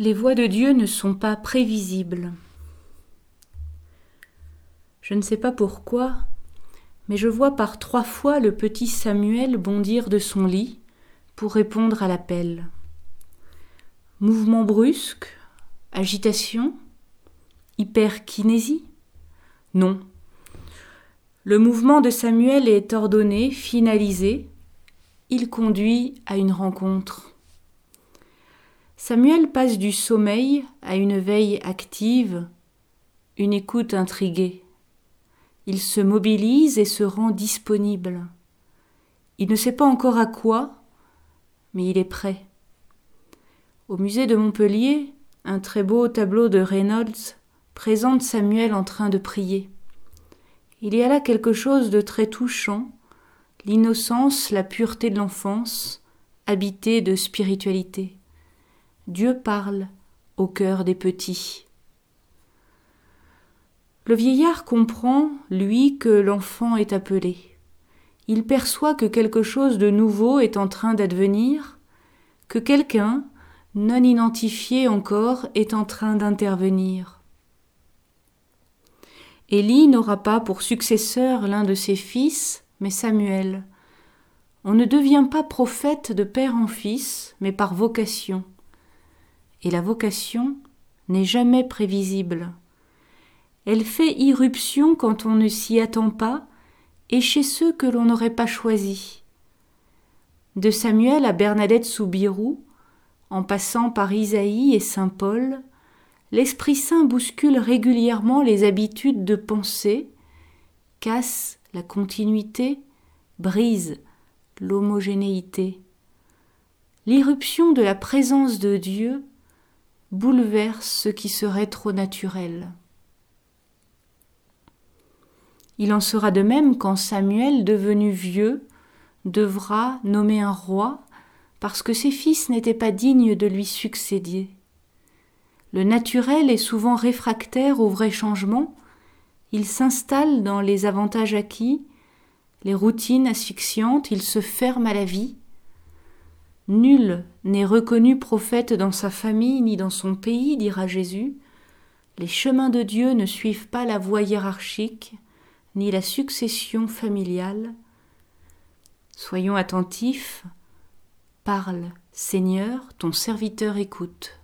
Les voix de Dieu ne sont pas prévisibles. Je ne sais pas pourquoi, mais je vois par trois fois le petit Samuel bondir de son lit pour répondre à l'appel. Mouvement brusque, agitation, hyperkinésie? Non. Le mouvement de Samuel est ordonné, finalisé, il conduit à une rencontre. Samuel passe du sommeil à une veille active, une écoute intriguée. Il se mobilise et se rend disponible. Il ne sait pas encore à quoi, mais il est prêt. Au musée de Montpellier, un très beau tableau de Reynolds présente Samuel en train de prier. Il y a là quelque chose de très touchant, l'innocence, la pureté de l'enfance, habité de spiritualité. Dieu parle au cœur des petits. Le vieillard comprend, lui, que l'enfant est appelé. Il perçoit que quelque chose de nouveau est en train d'advenir, que quelqu'un, non identifié encore, est en train d'intervenir. Élie n'aura pas pour successeur l'un de ses fils, mais Samuel. On ne devient pas prophète de père en fils, mais par vocation et la vocation n'est jamais prévisible. Elle fait irruption quand on ne s'y attend pas et chez ceux que l'on n'aurait pas choisis. De Samuel à Bernadette Soubirou, en passant par Isaïe et saint Paul, l'Esprit Saint bouscule régulièrement les habitudes de pensée, casse la continuité, brise l'homogénéité. L'irruption de la présence de Dieu bouleverse ce qui serait trop naturel. Il en sera de même quand Samuel, devenu vieux, devra nommer un roi parce que ses fils n'étaient pas dignes de lui succéder. Le naturel est souvent réfractaire au vrai changement, il s'installe dans les avantages acquis, les routines asphyxiantes, il se ferme à la vie, Nul n'est reconnu prophète dans sa famille ni dans son pays, dira Jésus. Les chemins de Dieu ne suivent pas la voie hiérarchique, ni la succession familiale. Soyons attentifs. Parle, Seigneur, ton serviteur écoute.